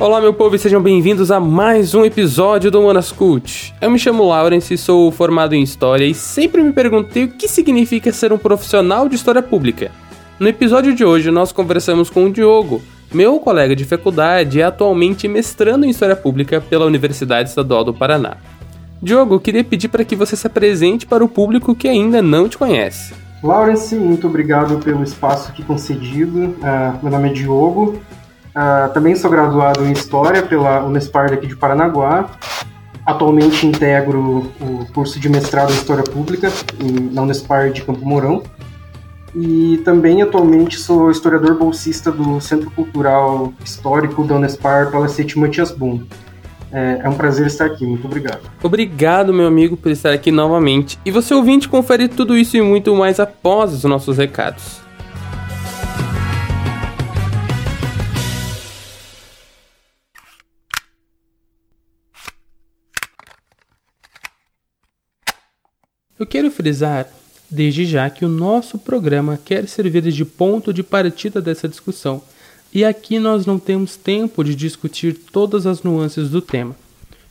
Olá, meu povo, e sejam bem-vindos a mais um episódio do Manas Cult. Eu me chamo Lawrence, sou formado em História e sempre me perguntei o que significa ser um profissional de História Pública. No episódio de hoje, nós conversamos com o Diogo, meu colega de faculdade e atualmente mestrando em História Pública pela Universidade Estadual do Paraná. Diogo, queria pedir para que você se apresente para o público que ainda não te conhece. Lawrence, muito obrigado pelo espaço aqui concedido. Uh, meu nome é Diogo, Uh, também sou graduado em História pela Unespar daqui de Paranaguá. Atualmente integro o curso de mestrado em História Pública em, na Unespar de Campo Mourão. E também atualmente sou historiador bolsista do Centro Cultural Histórico da Unespar Palacete Matias Boom. É, é um prazer estar aqui, muito obrigado. Obrigado, meu amigo, por estar aqui novamente. E você ouvinte confere tudo isso e muito mais após os nossos recados. Eu quero frisar desde já que o nosso programa quer servir de ponto de partida dessa discussão, e aqui nós não temos tempo de discutir todas as nuances do tema.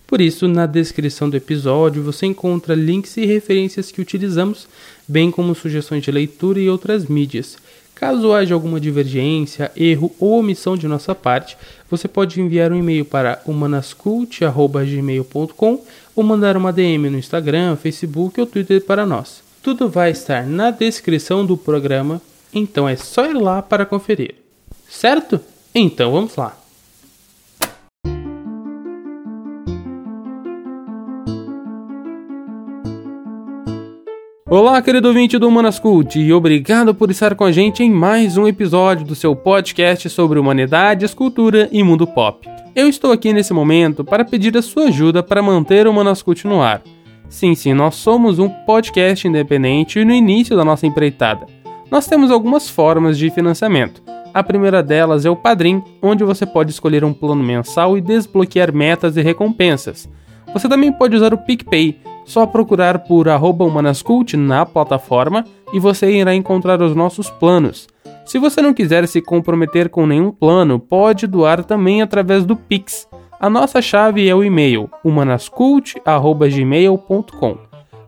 Por isso, na descrição do episódio você encontra links e referências que utilizamos, bem como sugestões de leitura e outras mídias. Caso haja alguma divergência, erro ou omissão de nossa parte, você pode enviar um e-mail para humanascult.gmail.com ou mandar uma DM no Instagram, Facebook ou Twitter para nós. Tudo vai estar na descrição do programa, então é só ir lá para conferir. Certo? Então vamos lá. Olá, querido ouvinte do Humanas Cult, e obrigado por estar com a gente em mais um episódio do seu podcast sobre humanidades, cultura e mundo pop. Eu estou aqui nesse momento para pedir a sua ajuda para manter o Manascut no ar. Sim, sim, nós somos um podcast independente no início da nossa empreitada. Nós temos algumas formas de financiamento. A primeira delas é o Padrim, onde você pode escolher um plano mensal e desbloquear metas e recompensas. Você também pode usar o PicPay, só procurar por humanascult na plataforma e você irá encontrar os nossos planos. Se você não quiser se comprometer com nenhum plano, pode doar também através do Pix. A nossa chave é o e-mail humanascult@gmail.com.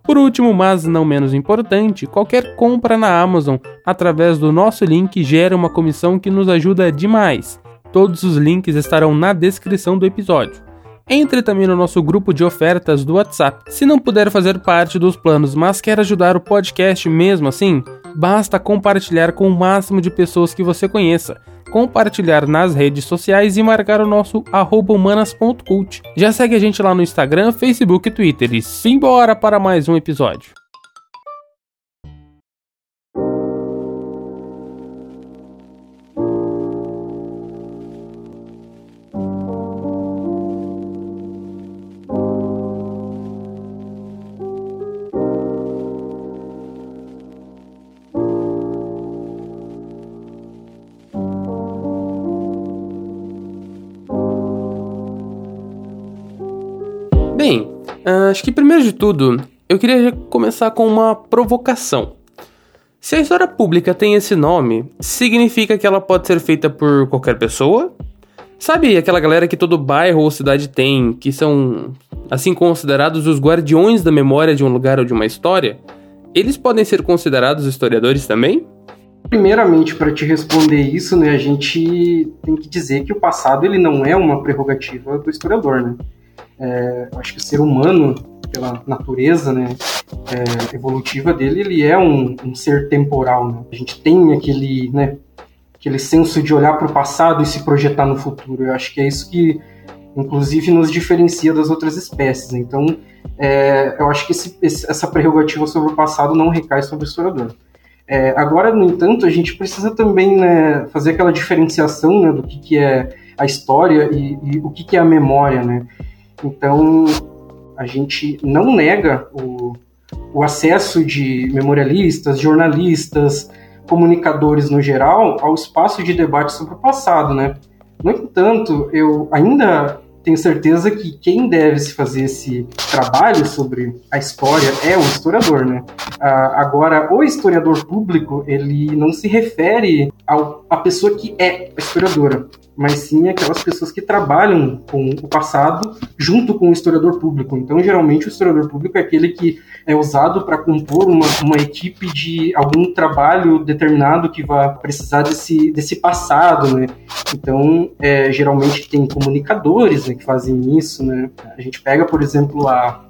Por último, mas não menos importante, qualquer compra na Amazon através do nosso link gera uma comissão que nos ajuda demais. Todos os links estarão na descrição do episódio. Entre também no nosso grupo de ofertas do WhatsApp. Se não puder fazer parte dos planos, mas quer ajudar o podcast mesmo assim, basta compartilhar com o máximo de pessoas que você conheça. Compartilhar nas redes sociais e marcar o nosso humanas.cult. Já segue a gente lá no Instagram, Facebook e Twitter. E simbora para mais um episódio. Uh, acho que primeiro de tudo, eu queria começar com uma provocação. Se a história pública tem esse nome, significa que ela pode ser feita por qualquer pessoa? Sabe aquela galera que todo bairro ou cidade tem, que são assim considerados os guardiões da memória de um lugar ou de uma história? Eles podem ser considerados historiadores também? Primeiramente, para te responder isso, né, a gente tem que dizer que o passado ele não é uma prerrogativa do historiador, né? É, acho que o ser humano, pela natureza né, é, evolutiva dele, ele é um, um ser temporal. Né? A gente tem aquele, né, aquele senso de olhar para o passado e se projetar no futuro. Eu acho que é isso que, inclusive, nos diferencia das outras espécies. Então, é, eu acho que esse, essa prerrogativa sobre o passado não recai sobre o historiador. É, agora, no entanto, a gente precisa também né, fazer aquela diferenciação né, do que, que é a história e, e o que, que é a memória, né? Então, a gente não nega o, o acesso de memorialistas, jornalistas, comunicadores no geral ao espaço de debate sobre o passado, né? No entanto, eu ainda tenho certeza que quem deve se fazer esse trabalho sobre a história é o historiador, né? Ah, agora, o historiador público, ele não se refere a pessoa que é historiadora, mas sim aquelas pessoas que trabalham com o passado junto com o historiador público. Então, geralmente, o historiador público é aquele que é usado para compor uma, uma equipe de algum trabalho determinado que vai precisar desse, desse passado, né? Então, é, geralmente tem comunicadores né, que fazem isso, né? A gente pega, por exemplo, a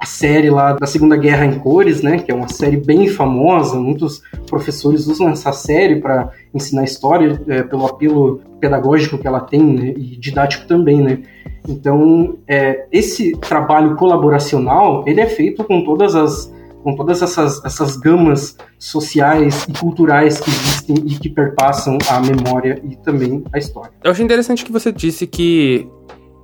a série lá da Segunda Guerra em Cores, né, que é uma série bem famosa, muitos professores usam essa série para ensinar história é, pelo apelo pedagógico que ela tem né, e didático também, né. Então, é, esse trabalho colaboracional ele é feito com todas as com todas essas, essas gamas sociais e culturais que existem e que perpassam a memória e também a história. Eu achei interessante que você disse que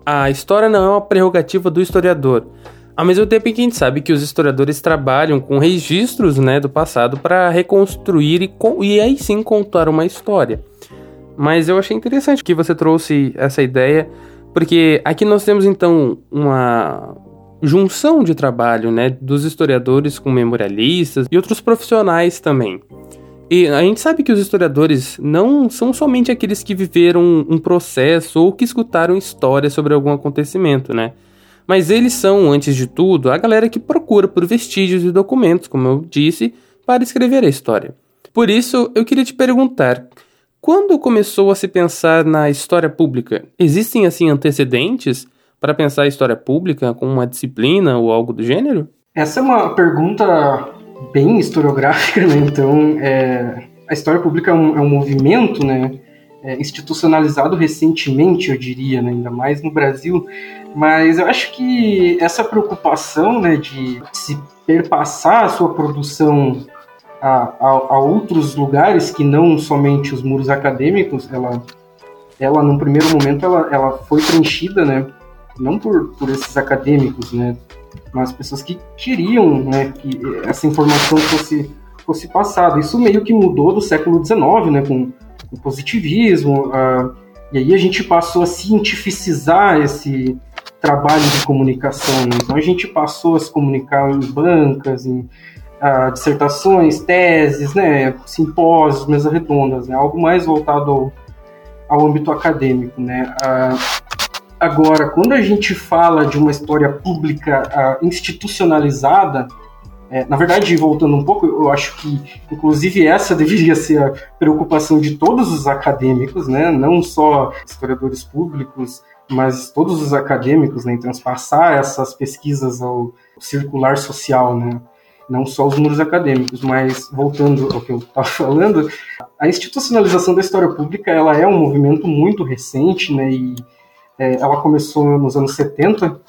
a história não é uma prerrogativa do historiador, ao mesmo tempo que a gente sabe que os historiadores trabalham com registros né, do passado para reconstruir e, e aí sim contar uma história. Mas eu achei interessante que você trouxe essa ideia, porque aqui nós temos então uma junção de trabalho né, dos historiadores com memorialistas e outros profissionais também. E a gente sabe que os historiadores não são somente aqueles que viveram um processo ou que escutaram histórias sobre algum acontecimento, né? Mas eles são, antes de tudo, a galera que procura por vestígios e documentos, como eu disse, para escrever a história. Por isso, eu queria te perguntar: quando começou a se pensar na história pública? Existem assim antecedentes para pensar a história pública como uma disciplina ou algo do gênero? Essa é uma pergunta bem historiográfica, né? Então, é, a história pública é um, é um movimento, né? É, institucionalizado recentemente, eu diria, né? ainda mais no Brasil, mas eu acho que essa preocupação né, de se perpassar a sua produção a, a, a, outros lugares que não somente os muros acadêmicos, ela, ela num primeiro momento, ela, ela foi preenchida, né, não por, por esses acadêmicos, né, mas pessoas que queriam né, que essa informação fosse, fosse passada. Isso meio que mudou do século XIX, né, com o positivismo, uh, e aí a gente passou a cientificizar esse, trabalho de comunicação. Então a gente passou a se comunicar em bancas, em uh, dissertações, teses, né, simpósios, mesas redondas, né, algo mais voltado ao, ao âmbito acadêmico. Né. Uh, agora, quando a gente fala de uma história pública institucionalizada, é, na verdade, voltando um pouco, eu acho que, inclusive, essa deveria ser a preocupação de todos os acadêmicos, né? não só historiadores públicos, mas todos os acadêmicos, né, em transpassar essas pesquisas ao circular social, né, não só os muros acadêmicos, mas voltando ao que eu estava falando, a institucionalização da história pública ela é um movimento muito recente, né, e é, ela começou nos anos 70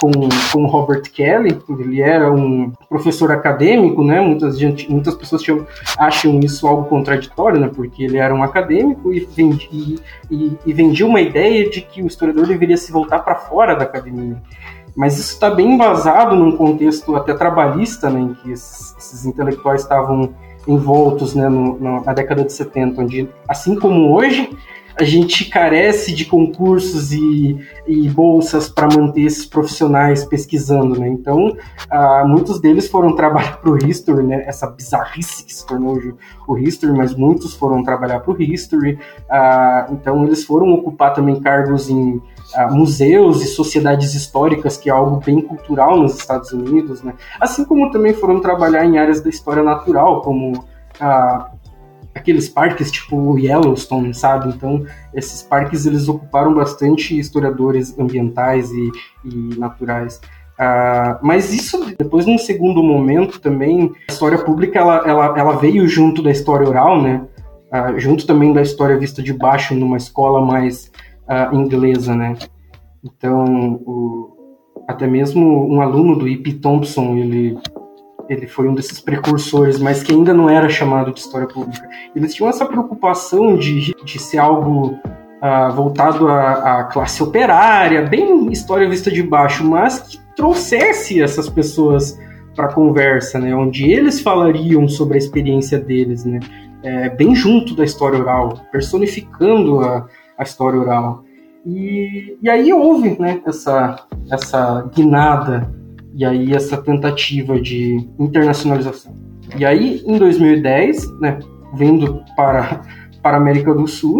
com, com Robert Kelly, ele era um professor acadêmico, né? Muitas, gente, muitas pessoas tinham, acham isso algo contraditório, né? Porque ele era um acadêmico e vendia, e, e vendia uma ideia de que o historiador deveria se voltar para fora da academia. Mas isso está bem embasado num contexto até trabalhista, né? Em que esses, esses intelectuais estavam envoltos né, no, na década de 70, onde, assim como hoje, a gente carece de concursos e, e bolsas para manter esses profissionais pesquisando, né? Então, uh, muitos deles foram trabalhar para o History, né? Essa bizarrice que se tornou o, History, mas muitos foram trabalhar para o History. Uh, então, eles foram ocupar também cargos em uh, museus e sociedades históricas, que é algo bem cultural nos Estados Unidos, né? Assim como também foram trabalhar em áreas da história natural, como aqueles parques tipo Yellowstone, sabe? Então, esses parques eles ocuparam bastante historiadores ambientais e, e naturais. Uh, mas isso, depois, num segundo momento também, a história pública ela, ela, ela veio junto da história oral, né? Uh, junto também da história vista de baixo numa escola mais uh, inglesa, né? Então, o, até mesmo um aluno do E.P. Thompson, ele ele foi um desses precursores, mas que ainda não era chamado de história pública. Eles tinham essa preocupação de, de ser algo uh, voltado à, à, classe operária, bem história vista de baixo, mas que trouxesse essas pessoas para a conversa, né, onde eles falariam sobre a experiência deles, né, é, bem junto da história oral, personificando a, a história oral. E, e aí houve né, essa, essa guinada e aí essa tentativa de internacionalização. E aí, em 2010, né, vendo para, para a América do Sul.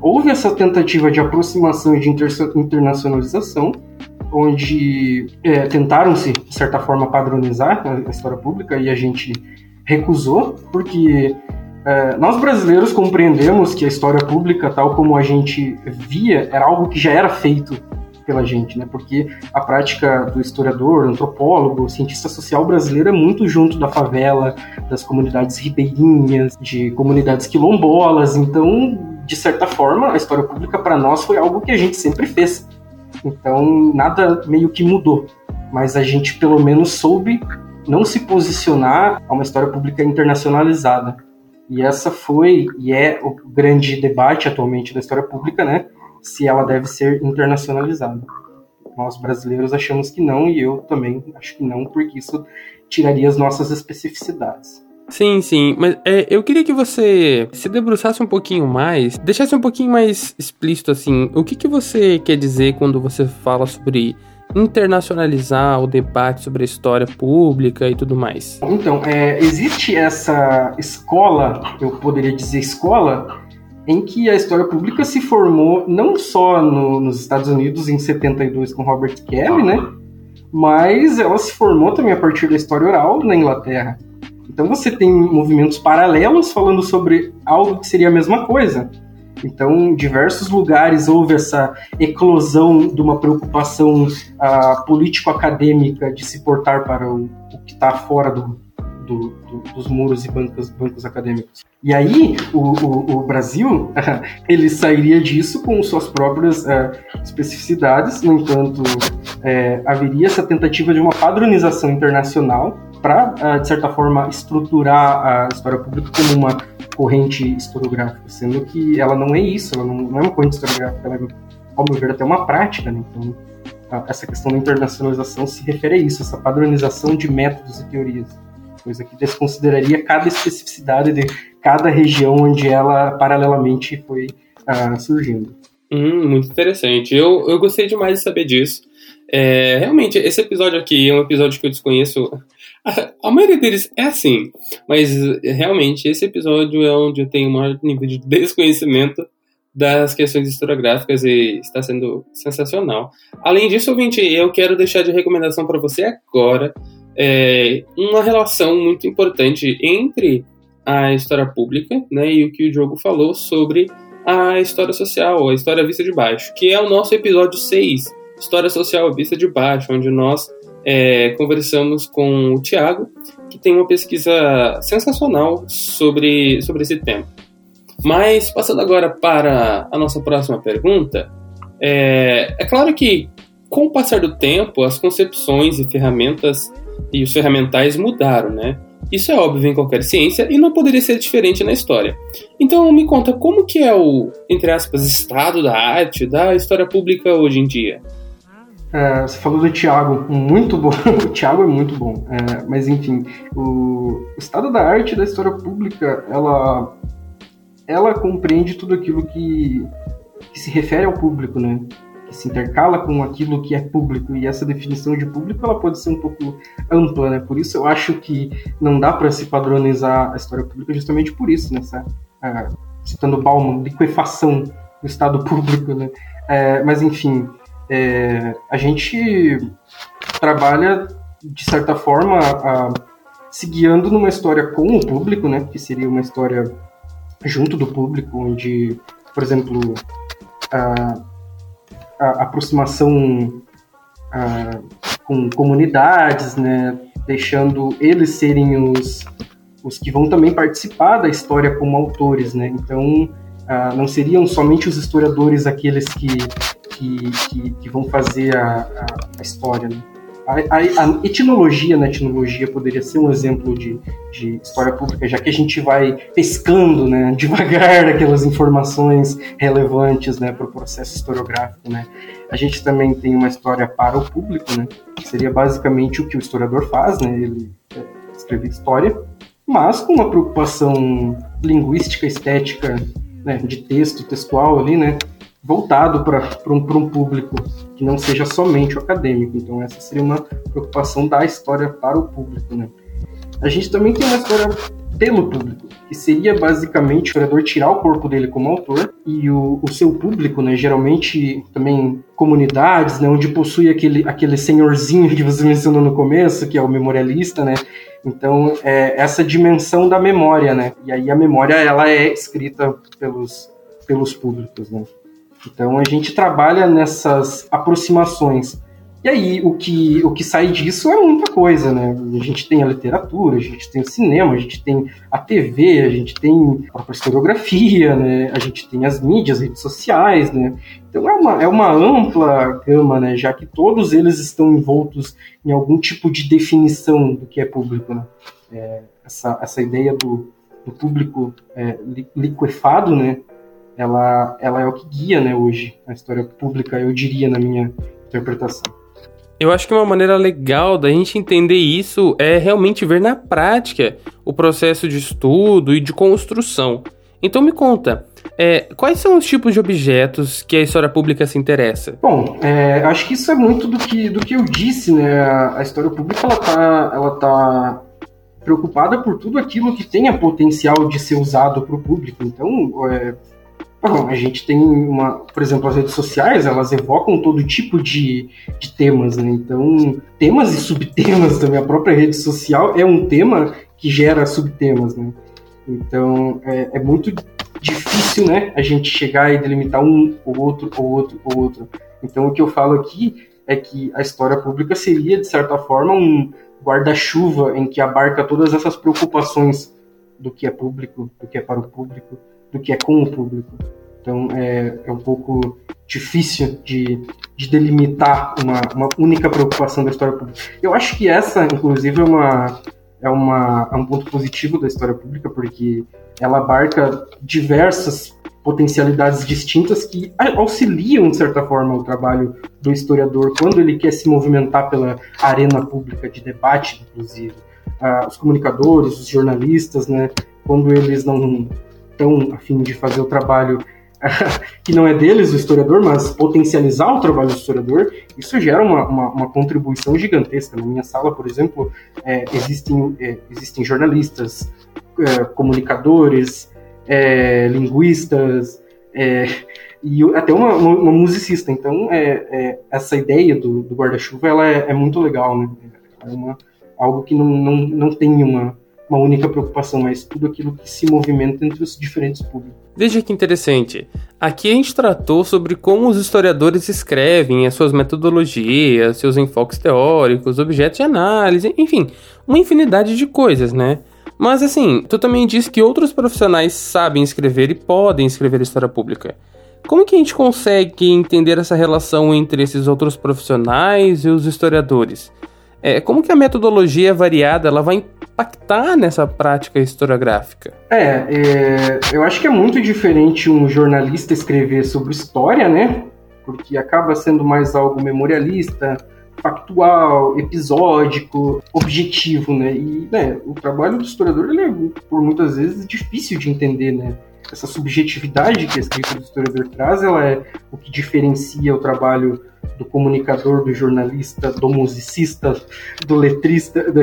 Houve essa tentativa de aproximação e de internacionalização, onde é, tentaram-se, de certa forma, padronizar a história pública e a gente recusou, porque é, nós brasileiros compreendemos que a história pública, tal como a gente via, era algo que já era feito pela gente, né? Porque a prática do historiador, antropólogo, cientista social brasileiro é muito junto da favela, das comunidades ribeirinhas, de comunidades quilombolas. Então, de certa forma, a história pública para nós foi algo que a gente sempre fez. Então, nada meio que mudou. Mas a gente pelo menos soube não se posicionar a uma história pública internacionalizada. E essa foi e é o grande debate atualmente da história pública, né? Se ela deve ser internacionalizada. Nós brasileiros achamos que não e eu também acho que não, porque isso tiraria as nossas especificidades. Sim, sim, mas é, eu queria que você se debruçasse um pouquinho mais, deixasse um pouquinho mais explícito assim, o que, que você quer dizer quando você fala sobre internacionalizar o debate sobre a história pública e tudo mais? Então, é, existe essa escola, eu poderia dizer escola, em que a história pública se formou não só no, nos Estados Unidos em 72 com Robert Kelly, né? Mas ela se formou também a partir da história oral na Inglaterra. Então você tem movimentos paralelos falando sobre algo que seria a mesma coisa. Então, em diversos lugares houve essa eclosão de uma preocupação uh, político-acadêmica de se portar para o, o que está fora do, do, do, dos muros e bancos, bancos acadêmicos. E aí, o, o, o Brasil, ele sairia disso com suas próprias uh, especificidades, no entanto, é, haveria essa tentativa de uma padronização internacional para, uh, de certa forma, estruturar a história pública como uma corrente historiográfica, sendo que ela não é isso, ela não é uma corrente historiográfica, ela é, ao meu ver, até uma prática, né? Então, essa questão da internacionalização se refere a isso, essa padronização de métodos e teorias coisa que desconsideraria cada especificidade de cada região onde ela paralelamente foi uh, surgindo. Hum, muito interessante. Eu, eu gostei demais de saber disso. É, realmente, esse episódio aqui é um episódio que eu desconheço. A, a, maioria deles é assim, mas realmente esse episódio é onde eu tenho o maior nível de desconhecimento das questões historiográficas e está sendo sensacional. Além disso, ouvinte, eu quero deixar de recomendação para você agora é, uma relação muito importante entre a história pública né, e o que o Diogo falou sobre a história social, a história vista de baixo, que é o nosso episódio 6, História Social Vista de Baixo, onde nós é, conversamos com o Tiago, que tem uma pesquisa sensacional sobre, sobre esse tema. Mas, passando agora para a nossa próxima pergunta, é, é claro que, com o passar do tempo, as concepções e ferramentas e os ferramentais mudaram, né? Isso é óbvio em qualquer ciência e não poderia ser diferente na história. Então me conta como que é o, entre aspas, estado da arte, da história pública hoje em dia. É, você falou do Tiago, muito bom. o Tiago é muito bom. É, mas enfim, o, estado da arte da história pública, ela, ela compreende tudo aquilo que, que se refere ao público, né? Se intercala com aquilo que é público e essa definição de público ela pode ser um pouco ampla, né? Por isso eu acho que não dá para se padronizar a história pública justamente por isso, nessa né? uh, citando Bauman, liquefação do Estado público, né? É, mas enfim, é, a gente trabalha de certa forma uh, se guiando numa história com o público, né? Que seria uma história junto do público, onde, por exemplo, uh, a aproximação a, com comunidades, né, deixando eles serem os, os que vão também participar da história como autores, né? Então, não seriam somente os historiadores aqueles que, que, que, que vão fazer a, a, a história, né? A, a, etnologia na etnologia poderia ser um exemplo de, de história pública, já que a gente vai pescando né, devagar aquelas informações relevantes né, para o processo historiográfico. Né. A gente também tem uma história para o público, né, que seria basicamente o que o historiador faz, né, ele escreve história, mas com uma preocupação linguística, estética, né, de texto, textual ali, né, voltado para um, um público que não seja somente o acadêmico. Então, essa seria uma preocupação da história para o público. Né? a gente também tem uma história pelo público, que seria basicamente o historiador tirar o corpo dele como autor e o, o seu público, né, geralmente também comunidades, né, onde possui aquele, aquele senhorzinho que você mencionou no começo, que é o memorialista, né, então é essa dimensão da memória, né, e aí a memória ela é escrita pelos, pelos públicos, né. Então a gente trabalha nessas aproximações e aí, o que, o que sai disso é muita coisa, né? A gente tem a literatura, a gente tem o cinema, a gente tem a TV, a gente tem a própria historiografia, né? A gente tem as mídias, as redes sociais, né? Então é uma, é uma ampla gama, né? Já que todos eles estão envoltos em algum tipo de definição do que é público, né? É, essa, essa ideia do, do público é, liquefado, né? Ela, ela é o que guia, né, hoje, a história pública, eu diria, na minha interpretação. Eu acho que uma maneira legal da gente entender isso é realmente ver na prática o processo de estudo e de construção. Então me conta, é, quais são os tipos de objetos que a história pública se interessa? Bom, é, acho que isso é muito do que, do que eu disse, né? A, história pública ela tá, ela tá preocupada por tudo aquilo que tenha potencial de ser usado para o público. Então, é, Bom, a gente tem uma, por exemplo, as redes sociais, elas evocam todo tipo de, de temas, né? Então, temas e subtemas também. A própria rede social é um tema que gera subtemas, né? Então, é, é muito difícil, né, a gente chegar e delimitar um ou outro, ou outro, ou outro. Então, o que eu falo aqui é que a história pública seria, de certa forma, um guarda-chuva em que abarca todas essas preocupações do que é público, do que é para o público, do que é com o público. Então é, é um pouco difícil de, de delimitar uma, uma única preocupação da história pública. Eu acho que essa, inclusive, é, uma, é, uma, é um ponto positivo da história pública, porque ela abarca diversas potencialidades distintas que auxiliam, de certa forma, o trabalho do historiador quando ele quer se movimentar pela arena pública de debate, inclusive. Ah, os comunicadores, os jornalistas, né, quando eles não estão a fim de fazer o trabalho que não é deles, o historiador, mas potencializar o trabalho do historiador, isso gera uma, uma, uma contribuição gigantesca. Na minha sala, por exemplo, é, existem, é, existem jornalistas, é, comunicadores, é, linguistas, é, e até uma, uma, musicista. Então, é, essa ideia do, do guarda-chuva é, muito legal, né? É uma, algo que não, não, não tem uma, uma única preocupação, mas tudo aquilo que se movimenta entre os diferentes públicos. Veja que interessante. Aqui a gente tratou sobre como os historiadores escrevem as suas metodologias, seus enfoques teóricos, objetos de análise, enfim, uma infinidade de coisas, né? Mas assim, tu também disse que outros profissionais sabem escrever e podem escrever história pública. Como que a gente consegue entender essa relação entre esses outros profissionais e os historiadores? É, como que a metodologia variada ela vai impactar nessa prática historiográfica? É, é, eu acho que é muito diferente um jornalista escrever sobre história, né? Porque acaba sendo mais algo memorialista, factual, episódico, objetivo, né? E né, o trabalho do historiador ele é, por muitas vezes, difícil de entender, né? Essa subjetividade que a escrita do historiador traz, ela é o que diferencia o trabalho do comunicador, do jornalista, do musicista, do letrista, do,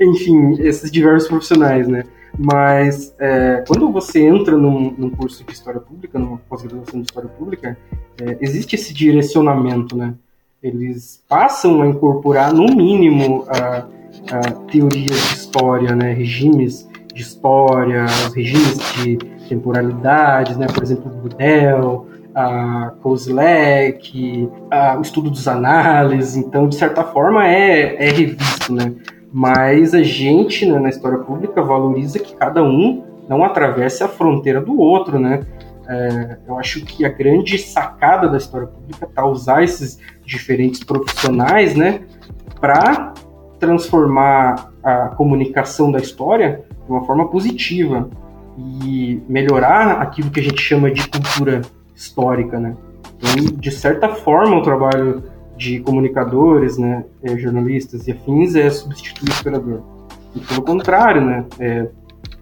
enfim, esses diversos profissionais, né? Mas é, quando você entra num, num, curso de História Pública, numa pós-graduação de História Pública, é, existe esse direcionamento, né? Eles passam a incorporar, no mínimo, a, a teorias de história, né? Regimes de história, regimes de temporalidades, né? Por exemplo, Budel, a Kozlek, a, o estudo dos análises, então, de certa forma, é, é revisto, né? Mas a gente, né, na história pública, valoriza que cada um não atravesse a fronteira do outro, né? É, eu acho que a grande sacada da história pública está usar esses diferentes profissionais, né, para transformar a comunicação da história de uma forma positiva e melhorar aquilo que a gente chama de cultura histórica, né? Então, de certa forma, o trabalho de comunicadores, né, é, jornalistas e afins é substituir o historiador. E pelo contrário, né, é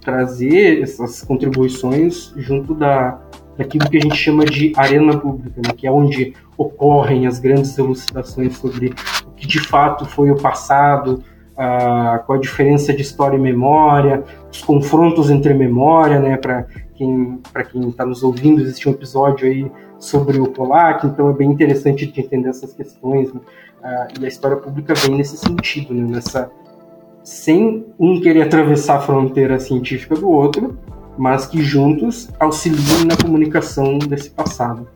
trazer essas contribuições junto da, daquilo que a gente chama de arena pública, né, que é onde ocorrem as grandes elucidações sobre o que de fato foi o passado, qual a diferença de história e memória, os confrontos entre memória, né? Para quem para quem está nos ouvindo, existe um episódio aí sobre o Polak, então é bem interessante de entender essas questões. Né? E a história pública vem nesse sentido, né? nessa sem um querer atravessar a fronteira científica do outro, mas que juntos auxiliem na comunicação desse passado.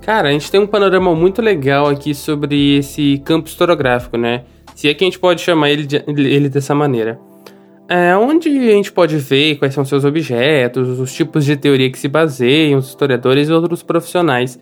Cara, a gente tem um panorama muito legal aqui sobre esse campo historiográfico, né? Se é que a gente pode chamar ele, de, ele dessa maneira. É, onde a gente pode ver quais são seus objetos, os tipos de teoria que se baseiam, os historiadores e outros profissionais.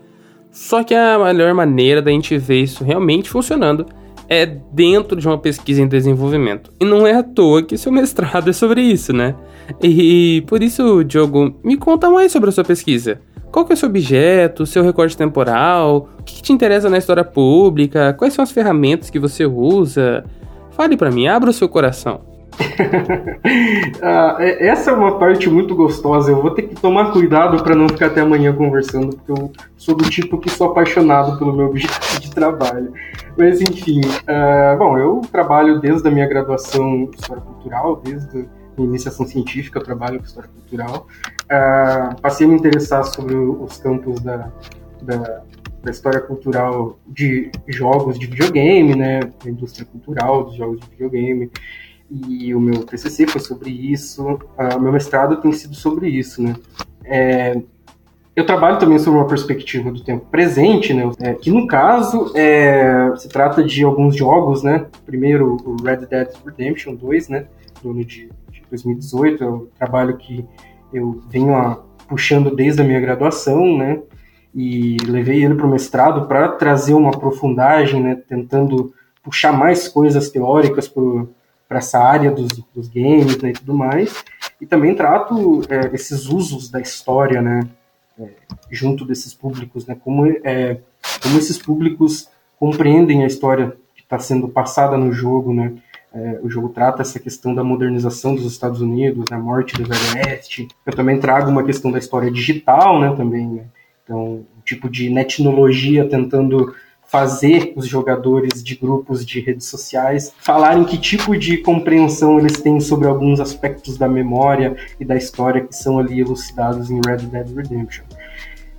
Só que a melhor maneira da gente ver isso realmente funcionando é dentro de uma pesquisa em desenvolvimento. E não é à toa que seu mestrado é sobre isso, né? E por isso, Diogo, me conta mais sobre a sua pesquisa. Qual que é o seu objeto, seu recorte temporal? O que, que te interessa na história pública? Quais são as ferramentas que você usa? Fale para mim, abra o seu coração. ah, é, essa é uma parte muito gostosa. Eu vou ter que tomar cuidado para não ficar até amanhã conversando, porque eu sou do tipo que sou apaixonado pelo meu objeto de trabalho. Mas enfim, uh, bom, eu trabalho desde a minha graduação em História Cultural, desde a iniciação científica, eu trabalho com História Cultural. Uh, passei a me interessar sobre os campos da, da, da história cultural de jogos de videogame, né, da indústria cultural dos jogos de videogame. E o meu TCC foi sobre isso, uh, meu mestrado tem sido sobre isso, né. É, eu trabalho também sobre uma perspectiva do tempo presente, né, é, que no caso é, se trata de alguns jogos, né, primeiro o Red Dead Redemption 2, né, do ano de, de 2018, é o trabalho que eu venho a, puxando desde a minha graduação, né, e levei ele para o mestrado para trazer uma aprofundagem, né, tentando puxar mais coisas teóricas para essa área dos, dos games né, e tudo mais. E também trato é, esses usos da história, né, é, junto desses públicos, né, como, é, como esses públicos compreendem a história que está sendo passada no jogo, né. É, o jogo trata essa questão da modernização dos Estados Unidos, da morte do Velho Oeste. Eu também trago uma questão da história digital, né, também. Né? Então, um tipo de netnologia tentando fazer os jogadores de grupos de redes sociais falarem que tipo de compreensão eles têm sobre alguns aspectos da memória e da história que são ali elucidados em Red Dead Redemption.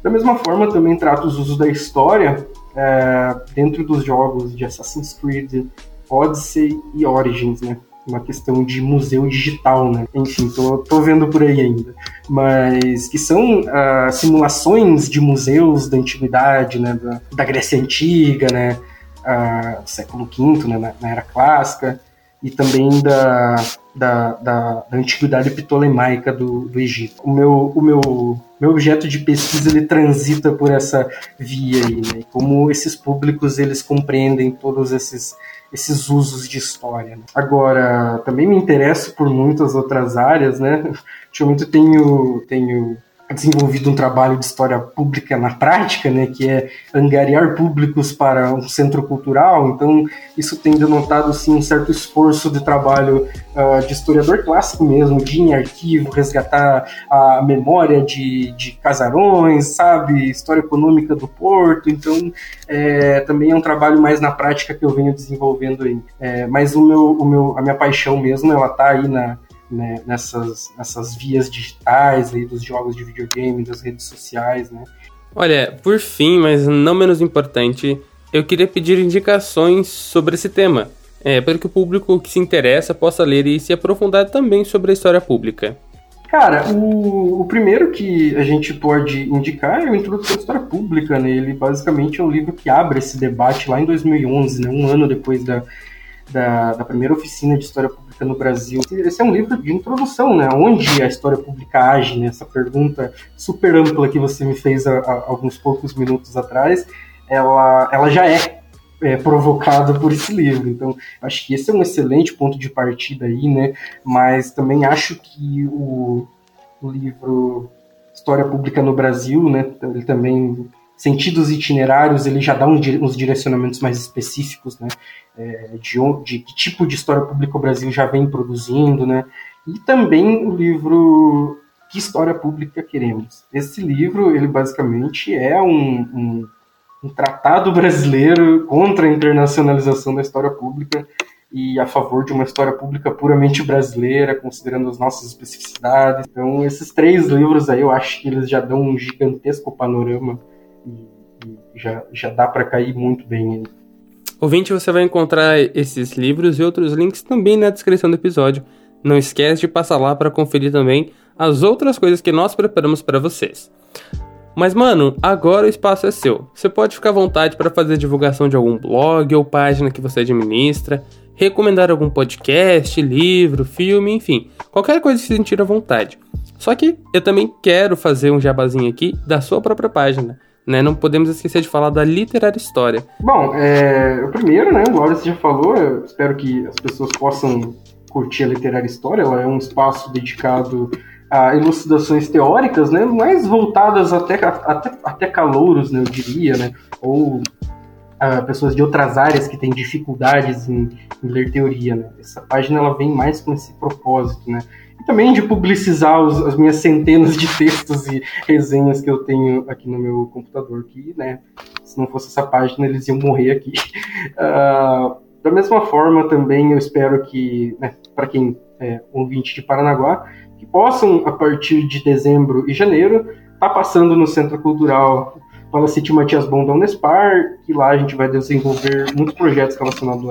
Da mesma forma, também trato os usos da história é, dentro dos jogos de Assassin's Creed, Odyssey e Origins, né? uma questão de museu digital, né? Enfim, tô, tô vendo por aí ainda. Mas que são uh, simulações de museus da antiguidade, né? Da, da Grécia Antiga, né? Uh, século V, né? Na, na, Era Clássica. E também da, da, da, da antiguidade ptolemaica do, do Egito. O meu, o meu, meu objeto de pesquisa ele transita por essa via aí, né? Como esses públicos eles compreendem todos esses esses usos de história. Né? Agora, também me interesso por muitas outras áreas, né? Ultimamente tenho, tenho desenvolvido um trabalho de história pública na prática, né, que é angariar públicos para um centro cultural. Então, isso tem denotado sim um certo esforço de trabalho uh, de historiador clássico mesmo, de ir em arquivo, resgatar a memória de, de casarões, sabe, história econômica do porto. Então, é, também é um trabalho mais na prática que eu venho desenvolvendo aí. É, mas o meu, o meu, a minha paixão mesmo, ela está aí na né, nessas, nessas vias digitais aí dos jogos de videogame, das redes sociais, né? Olha, por fim, mas não menos importante, eu queria pedir indicações sobre esse tema, é, para que o público que se interessa possa ler e se aprofundar também sobre a história pública. Cara, o, o primeiro que a gente pode indicar é o Introdução à História Pública, né? Ele basicamente é um livro que abre esse debate lá em 2011, né? Um ano depois da, da, da primeira oficina de História Pública no Brasil. Esse é um livro de introdução, né? Onde a história pública age, né? Essa pergunta super ampla que você me fez há, há alguns poucos minutos atrás, ela, ela já é, é provocada por esse livro. Então, acho que esse é um excelente ponto de partida aí, né? Mas também acho que o, o livro História Pública no Brasil, né? Ele também sentidos itinerários, ele já dá uns direcionamentos mais específicos, né? é, de, de que tipo de história pública o Brasil já vem produzindo, né? E também o livro Que História Pública Queremos. Esse livro, ele basicamente é um, um, um tratado brasileiro contra a internacionalização da história pública, e a favor de uma história pública puramente brasileira, considerando as nossas especificidades. Então, esses três livros aí, eu acho que eles já dão um gigantesco panorama e, já, já dá para cair muito bem aí. Ouvinte, você vai encontrar esses livros e outros links também na descrição do episódio. Não esquece de passar lá para conferir também as outras coisas que nós preparamos para vocês. Mas, mano, agora o espaço é seu. Você pode ficar à vontade para fazer divulgação de algum blog ou página que você administra, recomendar algum podcast, livro, filme, enfim, qualquer coisa que se sentir à vontade. Só que eu também quero fazer um jabazinho aqui da sua própria página. Né? Não podemos esquecer de falar da literária história. Bom, é, o primeiro, né, o Maurício já falou, eu espero que as pessoas possam curtir a literária história, ela é um espaço dedicado a elucidações teóricas, né, mais voltadas até, até, até calouros, né, eu diria, né, ou a pessoas de outras áreas que têm dificuldades em, em, ler teoria. Né. Essa página ela vem mais com esse propósito, né, também de publicizar os, as minhas centenas de textos e resenhas que eu tenho aqui no meu computador, que, né, se não fosse essa página eles iam morrer aqui. Uh, da mesma forma, também eu espero que, né, para quem é ouvinte de Paranaguá, que possam, a partir de dezembro e janeiro, tá passando no Centro Cultural Palacete Matias Bom da Unespar, que lá a gente vai desenvolver muitos projetos relacionados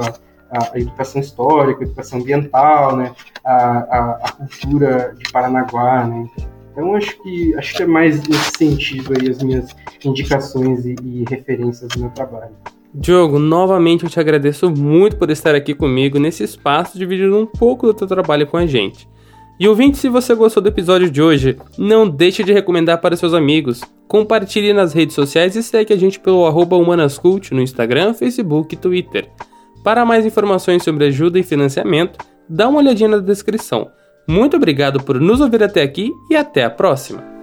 à educação histórica, educação ambiental, né, a, a, a, cultura de Paranaguá, né. Então acho que acho que é mais nesse sentido aí as minhas indicações e, e referências do meu trabalho. Diogo, novamente eu te agradeço muito por estar aqui comigo nesse espaço, dividindo um pouco do teu trabalho com a gente. E ouvinte, se você gostou do episódio de hoje, não deixe de recomendar para seus amigos. Compartilhe nas redes sociais e segue a gente pelo arroba Humanascult no Instagram, Facebook e Twitter. Para mais informações sobre ajuda e financiamento, dá uma olhadinha na descrição. Muito obrigado por nos ouvir até aqui e até a próxima!